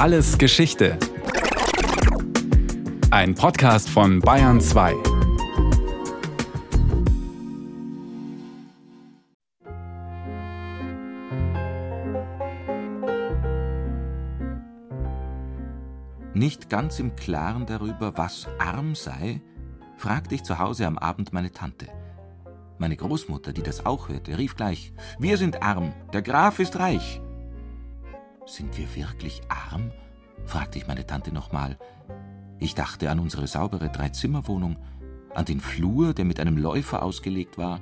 Alles Geschichte. Ein Podcast von Bayern 2. Nicht ganz im Klaren darüber, was arm sei, fragte ich zu Hause am Abend meine Tante. Meine Großmutter, die das auch hörte, rief gleich: Wir sind arm, der Graf ist reich. Sind wir wirklich arm? fragte ich meine Tante nochmal. Ich dachte an unsere saubere Dreizimmerwohnung, an den Flur, der mit einem Läufer ausgelegt war,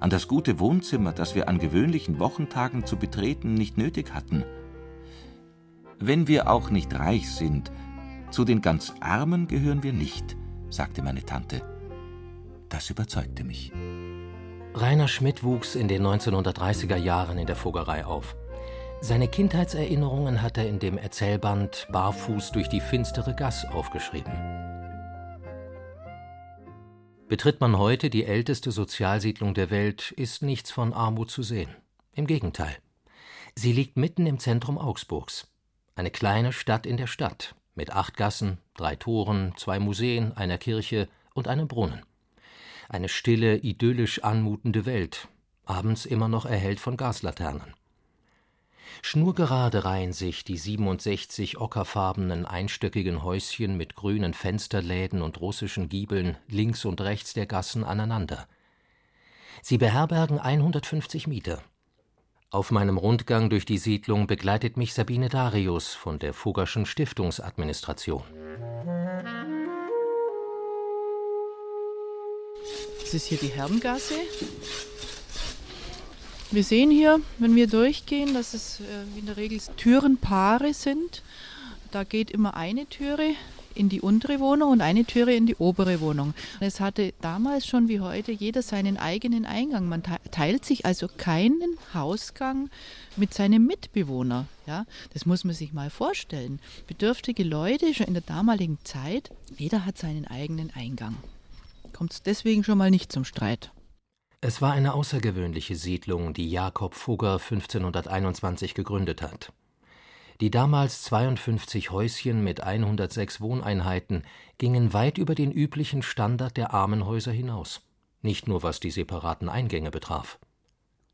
an das gute Wohnzimmer, das wir an gewöhnlichen Wochentagen zu betreten nicht nötig hatten. Wenn wir auch nicht reich sind, zu den ganz Armen gehören wir nicht, sagte meine Tante. Das überzeugte mich. Rainer Schmidt wuchs in den 1930er Jahren in der Fuggerei auf. Seine Kindheitserinnerungen hat er in dem Erzählband Barfuß durch die finstere Gass aufgeschrieben. Betritt man heute die älteste Sozialsiedlung der Welt, ist nichts von Armut zu sehen. Im Gegenteil. Sie liegt mitten im Zentrum Augsburgs. Eine kleine Stadt in der Stadt, mit acht Gassen, drei Toren, zwei Museen, einer Kirche und einem Brunnen eine stille, idyllisch anmutende Welt, abends immer noch erhellt von Gaslaternen. Schnurgerade reihen sich die 67 ockerfarbenen einstöckigen Häuschen mit grünen Fensterläden und russischen Giebeln links und rechts der Gassen aneinander. Sie beherbergen 150 Mieter. Auf meinem Rundgang durch die Siedlung begleitet mich Sabine Darius von der Fuggerschen Stiftungsadministration. Das ist hier die Herrengasse. Wir sehen hier, wenn wir durchgehen, dass es äh, in der Regel Türenpaare sind. Da geht immer eine Türe in die untere Wohnung und eine Türe in die obere Wohnung. Es hatte damals schon wie heute jeder seinen eigenen Eingang. Man teilt sich also keinen Hausgang mit seinem Mitbewohner. Ja, das muss man sich mal vorstellen. Bedürftige Leute schon in der damaligen Zeit, jeder hat seinen eigenen Eingang kommt es deswegen schon mal nicht zum Streit. Es war eine außergewöhnliche Siedlung, die Jakob Fugger 1521 gegründet hat. Die damals 52 Häuschen mit 106 Wohneinheiten gingen weit über den üblichen Standard der Armenhäuser hinaus, nicht nur was die separaten Eingänge betraf.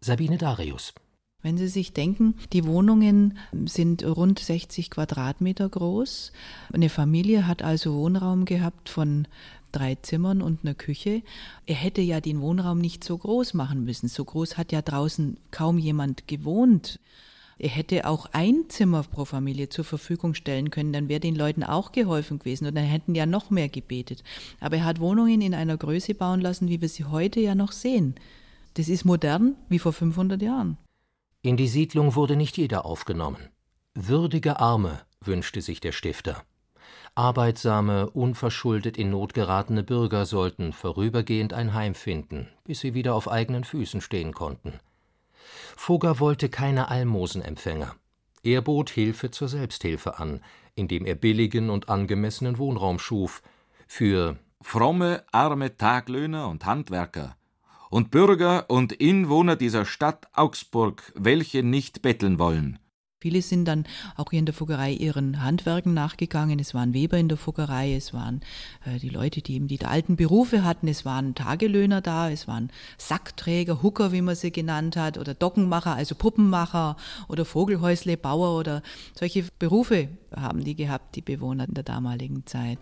Sabine Darius. Wenn Sie sich denken, die Wohnungen sind rund 60 Quadratmeter groß. Eine Familie hat also Wohnraum gehabt von drei Zimmern und einer Küche. Er hätte ja den Wohnraum nicht so groß machen müssen. So groß hat ja draußen kaum jemand gewohnt. Er hätte auch ein Zimmer pro Familie zur Verfügung stellen können, dann wäre den Leuten auch geholfen gewesen und dann hätten ja noch mehr gebetet. Aber er hat Wohnungen in einer Größe bauen lassen, wie wir sie heute ja noch sehen. Das ist modern wie vor 500 Jahren. In die Siedlung wurde nicht jeder aufgenommen. Würdige Arme wünschte sich der Stifter. Arbeitsame, unverschuldet in Not geratene Bürger sollten vorübergehend ein Heim finden, bis sie wieder auf eigenen Füßen stehen konnten. Fugger wollte keine Almosenempfänger. Er bot Hilfe zur Selbsthilfe an, indem er billigen und angemessenen Wohnraum schuf für fromme, arme Taglöhner und Handwerker und Bürger und Inwohner dieser Stadt Augsburg, welche nicht betteln wollen. Viele sind dann auch hier in der Fuggerei ihren Handwerken nachgegangen. Es waren Weber in der Fuggerei, es waren äh, die Leute, die eben die alten Berufe hatten, es waren Tagelöhner da, es waren Sackträger, Hucker, wie man sie genannt hat, oder Dockenmacher, also Puppenmacher oder Vogelhäusle, Bauer oder solche Berufe haben die gehabt, die Bewohner in der damaligen Zeit.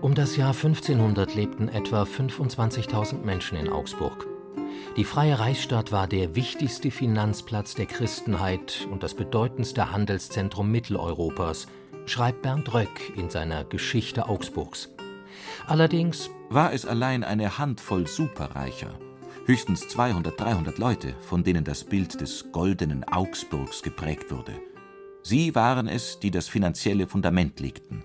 Um das Jahr 1500 lebten etwa 25.000 Menschen in Augsburg. Die Freie Reichsstadt war der wichtigste Finanzplatz der Christenheit und das bedeutendste Handelszentrum Mitteleuropas, schreibt Bernd Röck in seiner Geschichte Augsburgs. Allerdings war es allein eine Handvoll Superreicher, höchstens 200, 300 Leute, von denen das Bild des goldenen Augsburgs geprägt wurde. Sie waren es, die das finanzielle Fundament legten.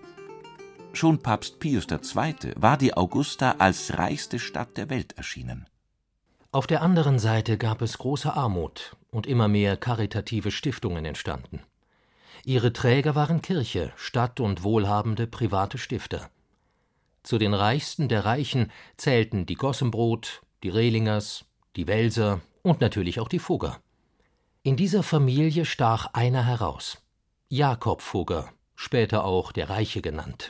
Schon Papst Pius II. war die Augusta als reichste Stadt der Welt erschienen. Auf der anderen Seite gab es große Armut und immer mehr karitative Stiftungen entstanden. Ihre Träger waren Kirche, Stadt und wohlhabende private Stifter. Zu den reichsten der Reichen zählten die Gossenbrot, die Rehlingers, die Welser und natürlich auch die Fugger. In dieser Familie stach einer heraus. Jakob Fugger, später auch der Reiche genannt.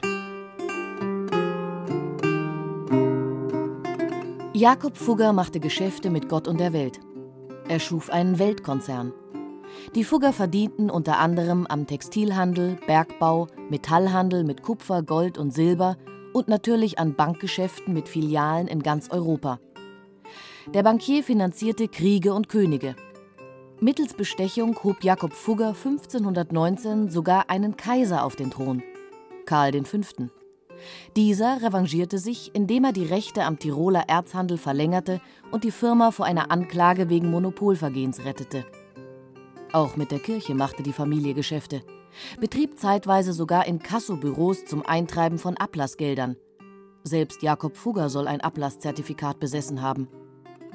Jakob Fugger machte Geschäfte mit Gott und der Welt. Er schuf einen Weltkonzern. Die Fugger verdienten unter anderem am Textilhandel, Bergbau, Metallhandel mit Kupfer, Gold und Silber und natürlich an Bankgeschäften mit Filialen in ganz Europa. Der Bankier finanzierte Kriege und Könige. Mittels Bestechung hob Jakob Fugger 1519 sogar einen Kaiser auf den Thron, Karl V. Dieser revanchierte sich, indem er die Rechte am Tiroler Erzhandel verlängerte und die Firma vor einer Anklage wegen Monopolvergehens rettete. Auch mit der Kirche machte die Familie Geschäfte, betrieb zeitweise sogar in Kassobüros zum Eintreiben von Ablassgeldern. Selbst Jakob Fugger soll ein Ablasszertifikat besessen haben.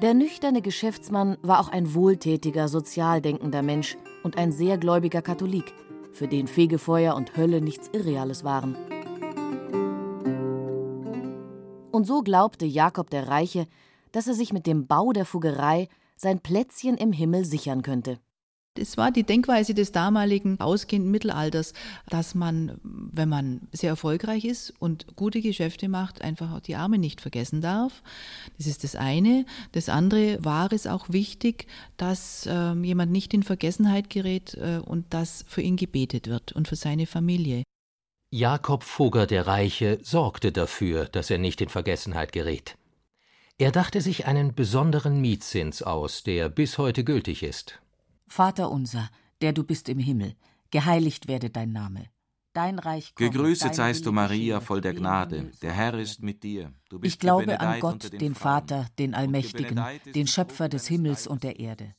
Der nüchterne Geschäftsmann war auch ein wohltätiger, sozial denkender Mensch und ein sehr gläubiger Katholik, für den Fegefeuer und Hölle nichts Irreales waren. Und so glaubte Jakob der Reiche, dass er sich mit dem Bau der Fuggerei sein Plätzchen im Himmel sichern könnte. Es war die Denkweise des damaligen ausgehenden Mittelalters, dass man, wenn man sehr erfolgreich ist und gute Geschäfte macht, einfach auch die Arme nicht vergessen darf. Das ist das eine. Das andere war es auch wichtig, dass äh, jemand nicht in Vergessenheit gerät äh, und dass für ihn gebetet wird und für seine Familie. Jakob Fugger der Reiche sorgte dafür, dass er nicht in Vergessenheit gerät. Er dachte sich einen besonderen Mietzins aus, der bis heute gültig ist. Vater unser, der du bist im Himmel, geheiligt werde dein Name. Dein Reich komme, Gegrüßet seist du, Maria, voll der Gnade. Der Herr ist mit dir. ich glaube an Gott, den Vater, den Allmächtigen, den Schöpfer des Himmels und der Erde.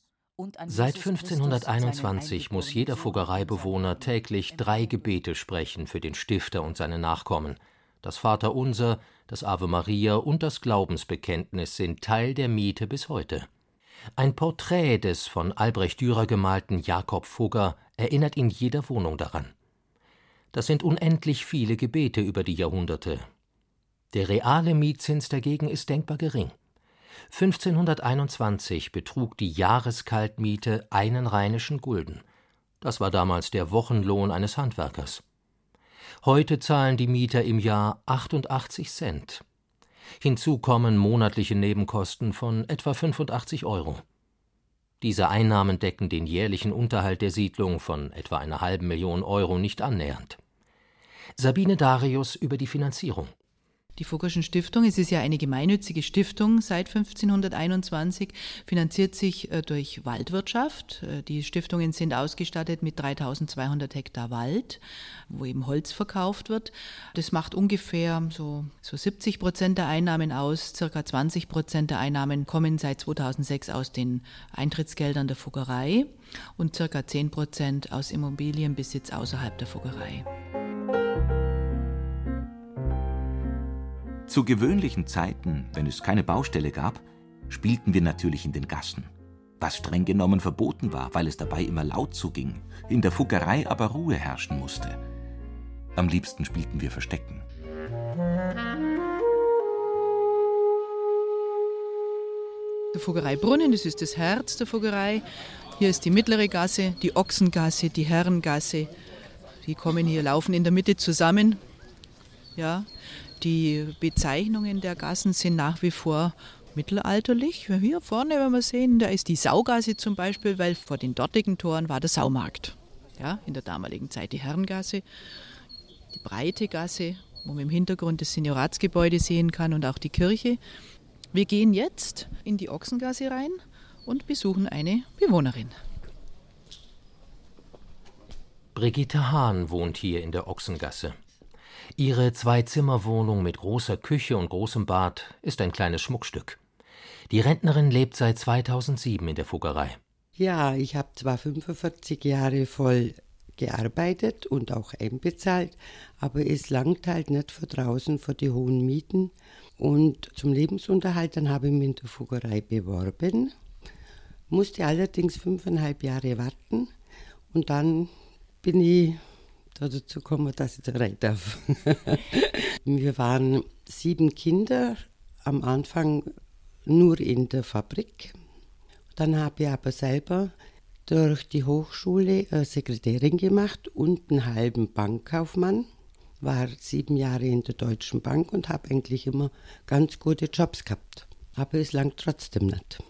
Seit 1521 muss jeder Fuggereibewohner täglich drei Gebete sprechen für den Stifter und seine Nachkommen. Das Vaterunser, das Ave Maria und das Glaubensbekenntnis sind Teil der Miete bis heute. Ein Porträt des von Albrecht Dürer gemalten Jakob Fugger erinnert in jeder Wohnung daran. Das sind unendlich viele Gebete über die Jahrhunderte. Der reale Mietzins dagegen ist denkbar gering. 1521 betrug die Jahreskaltmiete einen rheinischen Gulden. Das war damals der Wochenlohn eines Handwerkers. Heute zahlen die Mieter im Jahr 88 Cent. Hinzu kommen monatliche Nebenkosten von etwa 85 Euro. Diese Einnahmen decken den jährlichen Unterhalt der Siedlung von etwa einer halben Million Euro nicht annähernd. Sabine Darius über die Finanzierung. Die Fuggerschen Stiftung, es ist ja eine gemeinnützige Stiftung seit 1521, finanziert sich äh, durch Waldwirtschaft. Äh, die Stiftungen sind ausgestattet mit 3200 Hektar Wald, wo eben Holz verkauft wird. Das macht ungefähr so, so 70 Prozent der Einnahmen aus. Circa 20 Prozent der Einnahmen kommen seit 2006 aus den Eintrittsgeldern der Fuggerei und circa 10 Prozent aus Immobilienbesitz außerhalb der Fuggerei. Zu gewöhnlichen Zeiten, wenn es keine Baustelle gab, spielten wir natürlich in den Gassen, was streng genommen verboten war, weil es dabei immer laut zuging, in der Fuggerei aber Ruhe herrschen musste. Am liebsten spielten wir Verstecken. Der Fuggereibrunnen, das ist das Herz der Fuggerei. Hier ist die mittlere Gasse, die Ochsengasse, die Herrengasse. Die kommen hier, laufen in der Mitte zusammen. Ja, die Bezeichnungen der Gassen sind nach wie vor mittelalterlich. Hier vorne, wenn wir sehen, da ist die Saugasse zum Beispiel, weil vor den dortigen Toren war der Saumarkt. Ja, in der damaligen Zeit die Herrengasse, die breite Gasse, wo man im Hintergrund das Senioratsgebäude sehen kann und auch die Kirche. Wir gehen jetzt in die Ochsengasse rein und besuchen eine Bewohnerin. Brigitte Hahn wohnt hier in der Ochsengasse. Ihre Zwei-Zimmer-Wohnung mit großer Küche und großem Bad ist ein kleines Schmuckstück. Die Rentnerin lebt seit 2007 in der Fuggerei. Ja, ich habe zwar 45 Jahre voll gearbeitet und auch einbezahlt, aber es langt halt nicht für draußen für die hohen Mieten. Und zum Lebensunterhalt, dann habe ich mich in der Fuggerei beworben, musste allerdings fünfeinhalb Jahre warten und dann bin ich dazu kommen, dass ich da rein darf. wir waren sieben Kinder, am Anfang nur in der Fabrik. Dann habe ich aber selber durch die Hochschule äh, Sekretärin gemacht und einen halben Bankkaufmann. War sieben Jahre in der Deutschen Bank und habe eigentlich immer ganz gute Jobs gehabt. Aber es langt trotzdem nicht.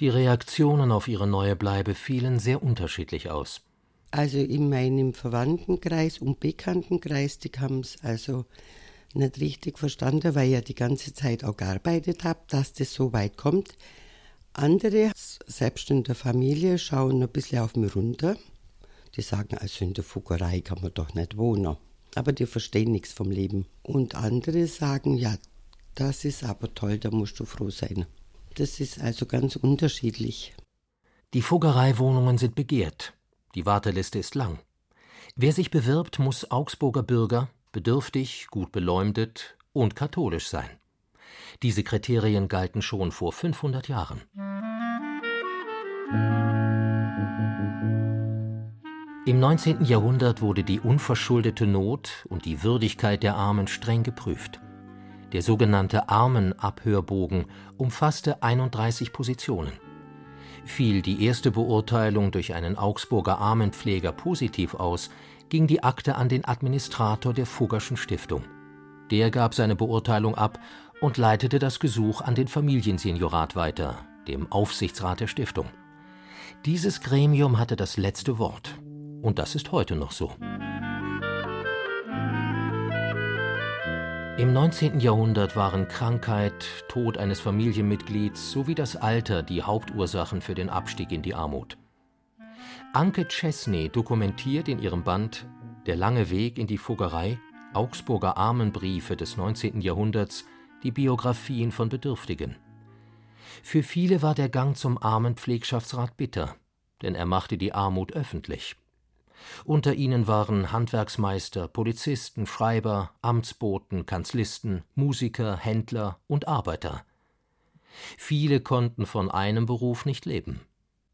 Die Reaktionen auf ihre neue Bleibe fielen sehr unterschiedlich aus. Also in meinem Verwandtenkreis und Bekanntenkreis, die haben es also nicht richtig verstanden, weil ich ja die ganze Zeit auch gearbeitet habe, dass das so weit kommt. Andere, selbst in der Familie, schauen ein bisschen auf mich runter. Die sagen, also in der Fuggerei kann man doch nicht wohnen. Aber die verstehen nichts vom Leben. Und andere sagen, ja, das ist aber toll, da musst du froh sein. Das ist also ganz unterschiedlich. Die Fuggereiwohnungen sind begehrt. Die Warteliste ist lang. Wer sich bewirbt, muss Augsburger Bürger, bedürftig, gut beleumdet und katholisch sein. Diese Kriterien galten schon vor 500 Jahren. Im 19. Jahrhundert wurde die unverschuldete Not und die Würdigkeit der Armen streng geprüft. Der sogenannte Armenabhörbogen umfasste 31 Positionen. Fiel die erste Beurteilung durch einen Augsburger Armenpfleger positiv aus, ging die Akte an den Administrator der Fuggerschen Stiftung. Der gab seine Beurteilung ab und leitete das Gesuch an den Familienseniorat weiter, dem Aufsichtsrat der Stiftung. Dieses Gremium hatte das letzte Wort. Und das ist heute noch so. Im 19. Jahrhundert waren Krankheit, Tod eines Familienmitglieds sowie das Alter die Hauptursachen für den Abstieg in die Armut. Anke Chesney dokumentiert in ihrem Band Der lange Weg in die Fuggerei Augsburger Armenbriefe des 19. Jahrhunderts die Biografien von Bedürftigen. Für viele war der Gang zum Armenpflegschaftsrat bitter, denn er machte die Armut öffentlich. Unter ihnen waren Handwerksmeister, Polizisten, Schreiber, Amtsboten, Kanzlisten, Musiker, Händler und Arbeiter. Viele konnten von einem Beruf nicht leben.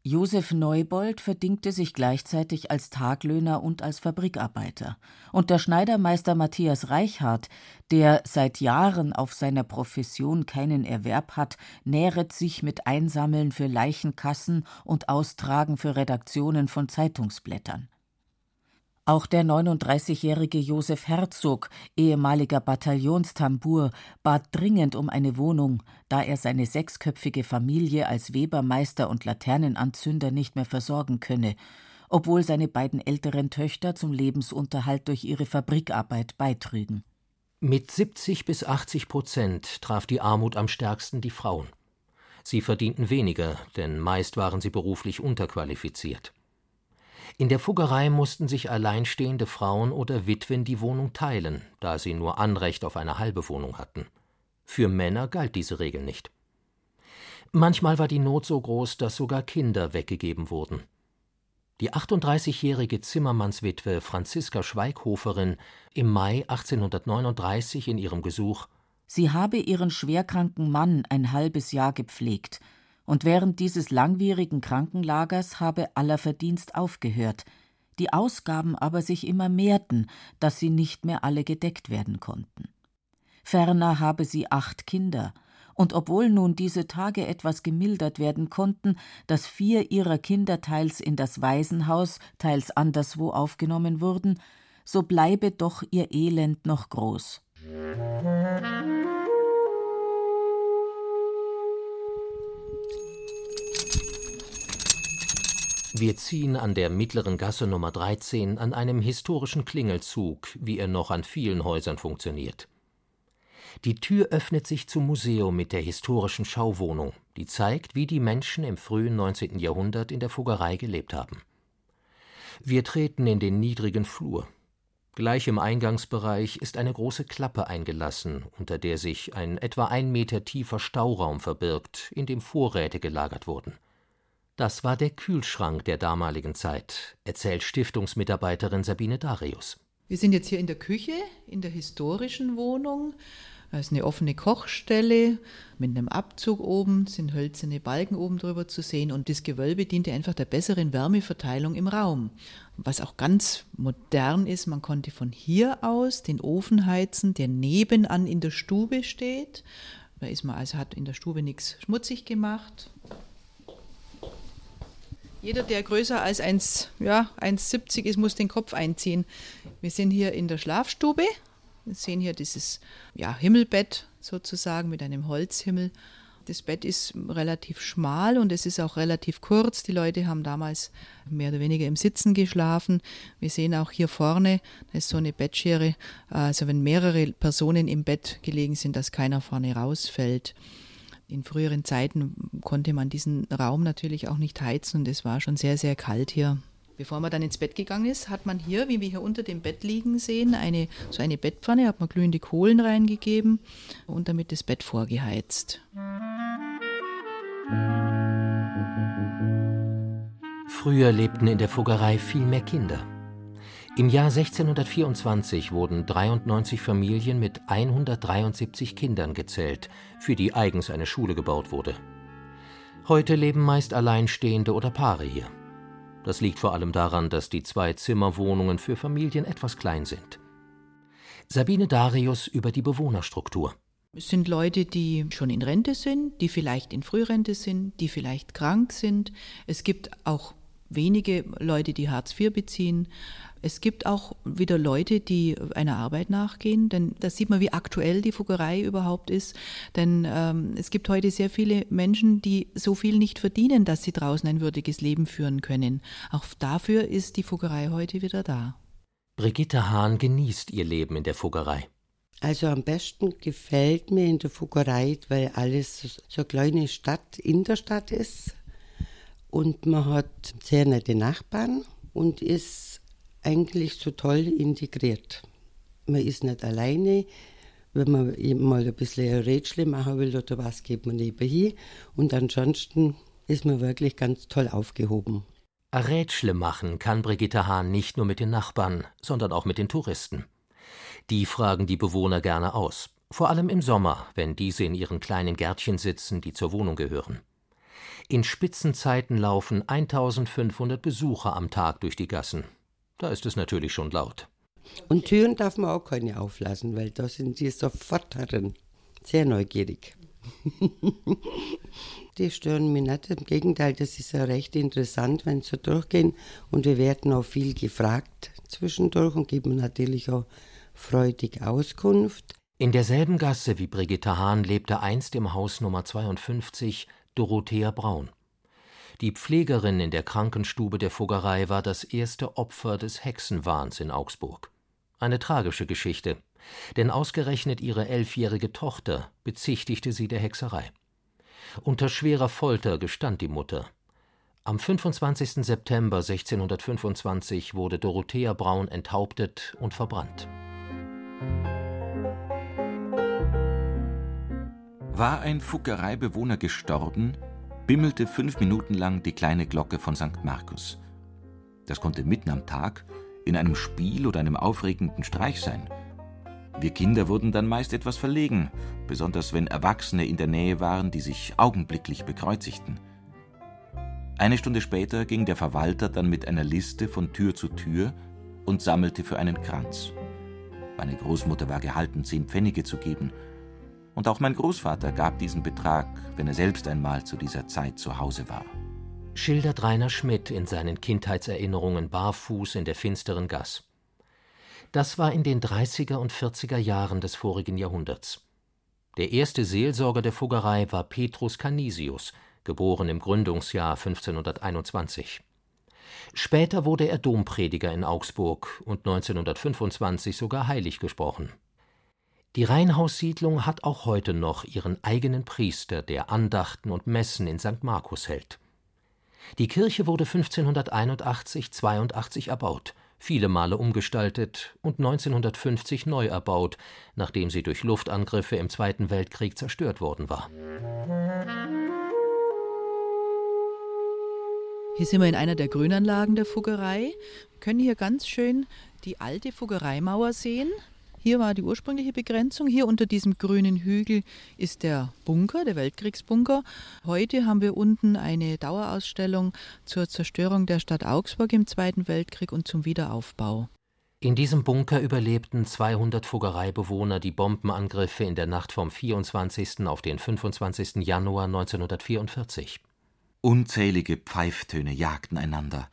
Josef Neubold verdingte sich gleichzeitig als Taglöhner und als Fabrikarbeiter. Und der Schneidermeister Matthias Reichhardt, der seit Jahren auf seiner Profession keinen Erwerb hat, nähret sich mit Einsammeln für Leichenkassen und Austragen für Redaktionen von Zeitungsblättern. Auch der 39-jährige Josef Herzog, ehemaliger Bataillonstambur, bat dringend um eine Wohnung, da er seine sechsköpfige Familie als Webermeister und Laternenanzünder nicht mehr versorgen könne, obwohl seine beiden älteren Töchter zum Lebensunterhalt durch ihre Fabrikarbeit beitrügen. Mit 70 bis 80 Prozent traf die Armut am stärksten die Frauen. Sie verdienten weniger, denn meist waren sie beruflich unterqualifiziert. In der Fuggerei mussten sich alleinstehende Frauen oder Witwen die Wohnung teilen, da sie nur Anrecht auf eine halbe Wohnung hatten. Für Männer galt diese Regel nicht. Manchmal war die Not so groß, dass sogar Kinder weggegeben wurden. Die 38-jährige Zimmermannswitwe Franziska Schweighoferin im Mai 1839 in ihrem Gesuch Sie habe ihren schwerkranken Mann ein halbes Jahr gepflegt, und während dieses langwierigen Krankenlagers habe aller Verdienst aufgehört, die Ausgaben aber sich immer mehrten, dass sie nicht mehr alle gedeckt werden konnten. Ferner habe sie acht Kinder, und obwohl nun diese Tage etwas gemildert werden konnten, dass vier ihrer Kinder teils in das Waisenhaus, teils anderswo aufgenommen wurden, so bleibe doch ihr Elend noch groß. Wir ziehen an der mittleren Gasse Nummer 13 an einem historischen Klingelzug, wie er noch an vielen Häusern funktioniert. Die Tür öffnet sich zum Museum mit der historischen Schauwohnung, die zeigt, wie die Menschen im frühen 19. Jahrhundert in der Fuggerei gelebt haben. Wir treten in den niedrigen Flur. Gleich im Eingangsbereich ist eine große Klappe eingelassen, unter der sich ein etwa ein Meter tiefer Stauraum verbirgt, in dem Vorräte gelagert wurden. Das war der Kühlschrank der damaligen Zeit, erzählt Stiftungsmitarbeiterin Sabine Darius. Wir sind jetzt hier in der Küche, in der historischen Wohnung. Da ist eine offene Kochstelle mit einem Abzug oben, sind hölzerne Balken oben drüber zu sehen und das Gewölbe diente einfach der besseren Wärmeverteilung im Raum. Was auch ganz modern ist, man konnte von hier aus den Ofen heizen, der nebenan in der Stube steht. Da ist man also hat in der Stube nichts schmutzig gemacht, Jeder, der größer als 1,70 ja, 1,70 ist, muss den Kopf einziehen. Wir sind hier in der Schlafstube. Wir sehen hier dieses ja, Himmelbett sozusagen mit einem Holzhimmel. Das Bett ist relativ schmal und es ist auch relativ kurz. Die Leute haben damals mehr oder weniger im Sitzen geschlafen. Wir sehen auch hier vorne, da ist so eine Bettschere, also wenn mehrere Personen im Bett gelegen sind, dass keiner vorne rausfällt. In früheren Zeiten konnte man diesen Raum natürlich auch nicht heizen und es war schon sehr, sehr kalt hier. Bevor man dann ins Bett gegangen ist, hat man hier, wie wir hier unter dem Bett liegen sehen, eine, so eine Bettpfanne, hat man glühende Kohlen reingegeben und damit das Bett vorgeheizt. Früher lebten in der Fuggerei viel mehr Kinder. Im Jahr 1624 wurden 93 Familien mit 173 Kindern gezählt, für die eigens eine Schule gebaut wurde. Heute leben meist Alleinstehende oder Paare hier. Das liegt vor allem daran, dass die Zwei-Zimmer-Wohnungen für Familien etwas klein sind. Sabine Darius über die Bewohnerstruktur. Es sind Leute, die schon in Rente sind, die vielleicht in Frührente sind, die vielleicht krank sind. Es gibt auch wenige Leute, die Hartz IV beziehen. Es gibt auch wieder Leute, die einer Arbeit nachgehen, denn da sieht man, wie aktuell die Fuggerei überhaupt ist. Denn ähm, es gibt heute sehr viele Menschen, die so viel nicht verdienen, dass sie draußen ein würdiges Leben führen können. Auch dafür ist die Fuggerei heute wieder da. Brigitte Hahn genießt ihr Leben in der Fuggerei. Also am besten gefällt mir in der Fuggerei, weil alles so eine kleine Stadt in der Stadt ist und man hat sehr nette Nachbarn und ist eigentlich so toll integriert. Man ist nicht alleine. Wenn man mal ein bisschen ein Rätsel machen will oder was, geht man nebenher. Und ansonsten ist man wirklich ganz toll aufgehoben. Rätsle machen kann Brigitte Hahn nicht nur mit den Nachbarn, sondern auch mit den Touristen. Die fragen die Bewohner gerne aus, vor allem im Sommer, wenn diese in ihren kleinen Gärtchen sitzen, die zur Wohnung gehören. In Spitzenzeiten laufen 1500 Besucher am Tag durch die Gassen. Da ist es natürlich schon laut. Und Türen darf man auch keine auflassen, weil da sind sie sofort drin. Sehr neugierig. die stören mich nicht. Im Gegenteil, das ist ja recht interessant, wenn sie so durchgehen. Und wir werden auch viel gefragt zwischendurch und geben natürlich auch freudig Auskunft. In derselben Gasse wie Brigitte Hahn lebte einst im Haus Nummer 52 Dorothea Braun. Die Pflegerin in der Krankenstube der Fuggerei war das erste Opfer des Hexenwahns in Augsburg. Eine tragische Geschichte, denn ausgerechnet ihre elfjährige Tochter bezichtigte sie der Hexerei. Unter schwerer Folter gestand die Mutter. Am 25. September 1625 wurde Dorothea Braun enthauptet und verbrannt. War ein Fuggereibewohner gestorben, bimmelte fünf Minuten lang die kleine Glocke von St. Markus. Das konnte mitten am Tag, in einem Spiel oder einem aufregenden Streich sein. Wir Kinder wurden dann meist etwas verlegen, besonders wenn Erwachsene in der Nähe waren, die sich augenblicklich bekreuzigten. Eine Stunde später ging der Verwalter dann mit einer Liste von Tür zu Tür und sammelte für einen Kranz. Meine Großmutter war gehalten, zehn Pfennige zu geben – und auch mein Großvater gab diesen Betrag, wenn er selbst einmal zu dieser Zeit zu Hause war. Schildert Rainer Schmidt in seinen Kindheitserinnerungen barfuß in der finsteren Gass. Das war in den 30er und 40er Jahren des vorigen Jahrhunderts. Der erste Seelsorger der Fuggerei war Petrus Canisius, geboren im Gründungsjahr 1521. Später wurde er Domprediger in Augsburg und 1925 sogar heilig gesprochen. Die Reihenhaussiedlung hat auch heute noch ihren eigenen Priester, der Andachten und Messen in St. Markus hält. Die Kirche wurde 1581/82 erbaut, viele Male umgestaltet und 1950 neu erbaut, nachdem sie durch Luftangriffe im Zweiten Weltkrieg zerstört worden war. Hier sind wir in einer der Grünanlagen der Fuggerei. Wir können hier ganz schön die alte Fuggereimauer sehen. Hier war die ursprüngliche Begrenzung. Hier unter diesem grünen Hügel ist der Bunker, der Weltkriegsbunker. Heute haben wir unten eine Dauerausstellung zur Zerstörung der Stadt Augsburg im Zweiten Weltkrieg und zum Wiederaufbau. In diesem Bunker überlebten 200 Fuggereibewohner die Bombenangriffe in der Nacht vom 24. auf den 25. Januar 1944. Unzählige Pfeiftöne jagten einander,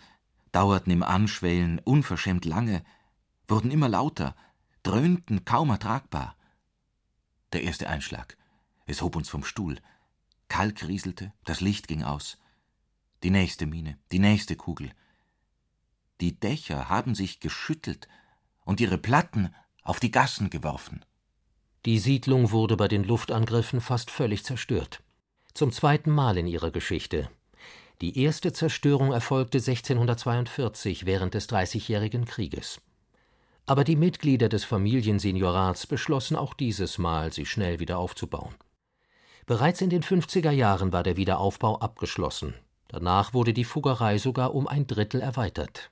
dauerten im Anschwellen unverschämt lange, wurden immer lauter, dröhnten kaum ertragbar. Der erste Einschlag. Es hob uns vom Stuhl. Kalk rieselte, das Licht ging aus. Die nächste Mine, die nächste Kugel. Die Dächer haben sich geschüttelt und ihre Platten auf die Gassen geworfen. Die Siedlung wurde bei den Luftangriffen fast völlig zerstört. Zum zweiten Mal in ihrer Geschichte. Die erste Zerstörung erfolgte 1642 während des Dreißigjährigen Krieges. Aber die Mitglieder des Familienseniorats beschlossen auch dieses Mal, sie schnell wieder aufzubauen. Bereits in den 50er Jahren war der Wiederaufbau abgeschlossen. Danach wurde die Fuggerei sogar um ein Drittel erweitert.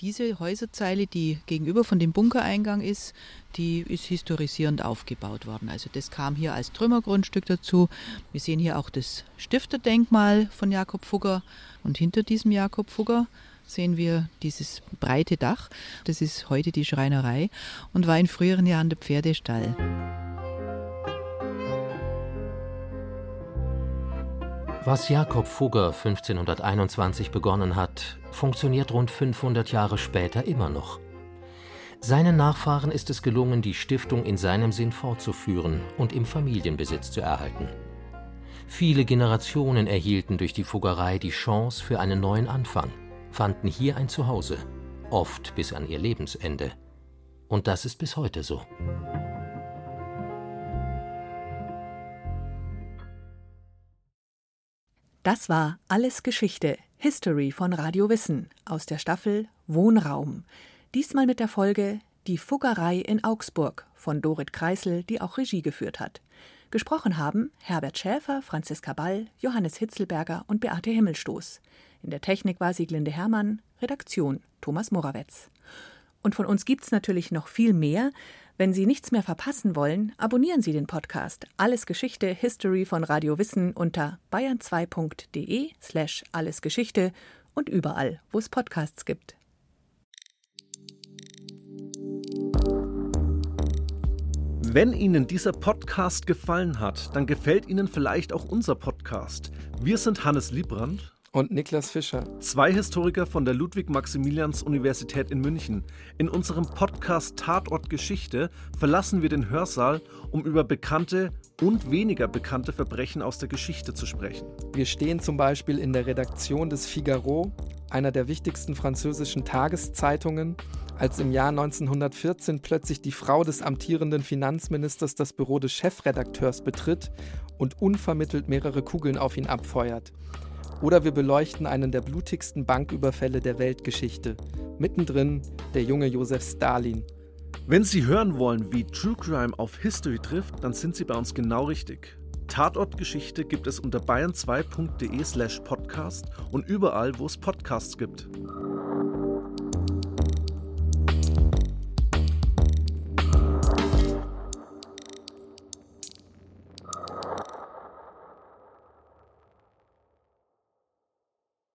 Diese Häuserzeile, die gegenüber von dem Bunkereingang ist, die ist historisierend aufgebaut worden. Also das kam hier als Trümmergrundstück dazu. Wir sehen hier auch das Stifterdenkmal von Jakob Fugger und hinter diesem Jakob Fugger sehen wir dieses breite Dach. Das ist heute die Schreinerei und war in früheren Jahren der Pferdestall. Was Jakob Fugger 1521 begonnen hat, funktioniert rund 500 Jahre später immer noch. Seinen Nachfahren ist es gelungen, die Stiftung in seinem Sinn fortzuführen und im Familienbesitz zu erhalten. Viele Generationen erhielten durch die Fuggerei die Chance für einen neuen Anfang fanden hier ein Zuhause, oft bis an ihr Lebensende. Und das ist bis heute so. Das war Alles Geschichte, History von Radio Wissen aus der Staffel Wohnraum. Diesmal mit der Folge Die Fuggerei in Augsburg von Dorit Kreisel, die auch Regie geführt hat. Gesprochen haben Herbert Schäfer, Franziska Ball, Johannes Hitzelberger und Beate Himmelstoß. In der Technik war Sieglinde Hermann, Redaktion Thomas Morawetz. Und von uns gibt's natürlich noch viel mehr. Wenn Sie nichts mehr verpassen wollen, abonnieren Sie den Podcast Alles Geschichte History von Radio Wissen unter bayern2.de slash allesgeschichte und überall, wo es Podcasts gibt. Wenn Ihnen dieser Podcast gefallen hat, dann gefällt Ihnen vielleicht auch unser Podcast. Wir sind Hannes Liebrand und Niklas Fischer. Zwei Historiker von der Ludwig-Maximilians-Universität in München. In unserem Podcast Tatort Geschichte verlassen wir den Hörsaal, um über bekannte und weniger bekannte Verbrechen aus der Geschichte zu sprechen. Wir stehen zum Beispiel in der Redaktion des Figaro, einer der wichtigsten französischen Tageszeitungen, als im Jahr 1914 plötzlich die Frau des amtierenden Finanzministers das Büro des Chefredakteurs betritt und unvermittelt mehrere Kugeln auf ihn abfeuert. Oder wir beleuchten einen der blutigsten Banküberfälle der Weltgeschichte. Mittendrin der junge Josef Stalin. Wenn Sie hören wollen, wie True Crime auf History trifft, dann sind Sie bei uns genau richtig. Tatortgeschichte gibt es unter bayern2.de slash podcast und überall, wo es Podcasts gibt.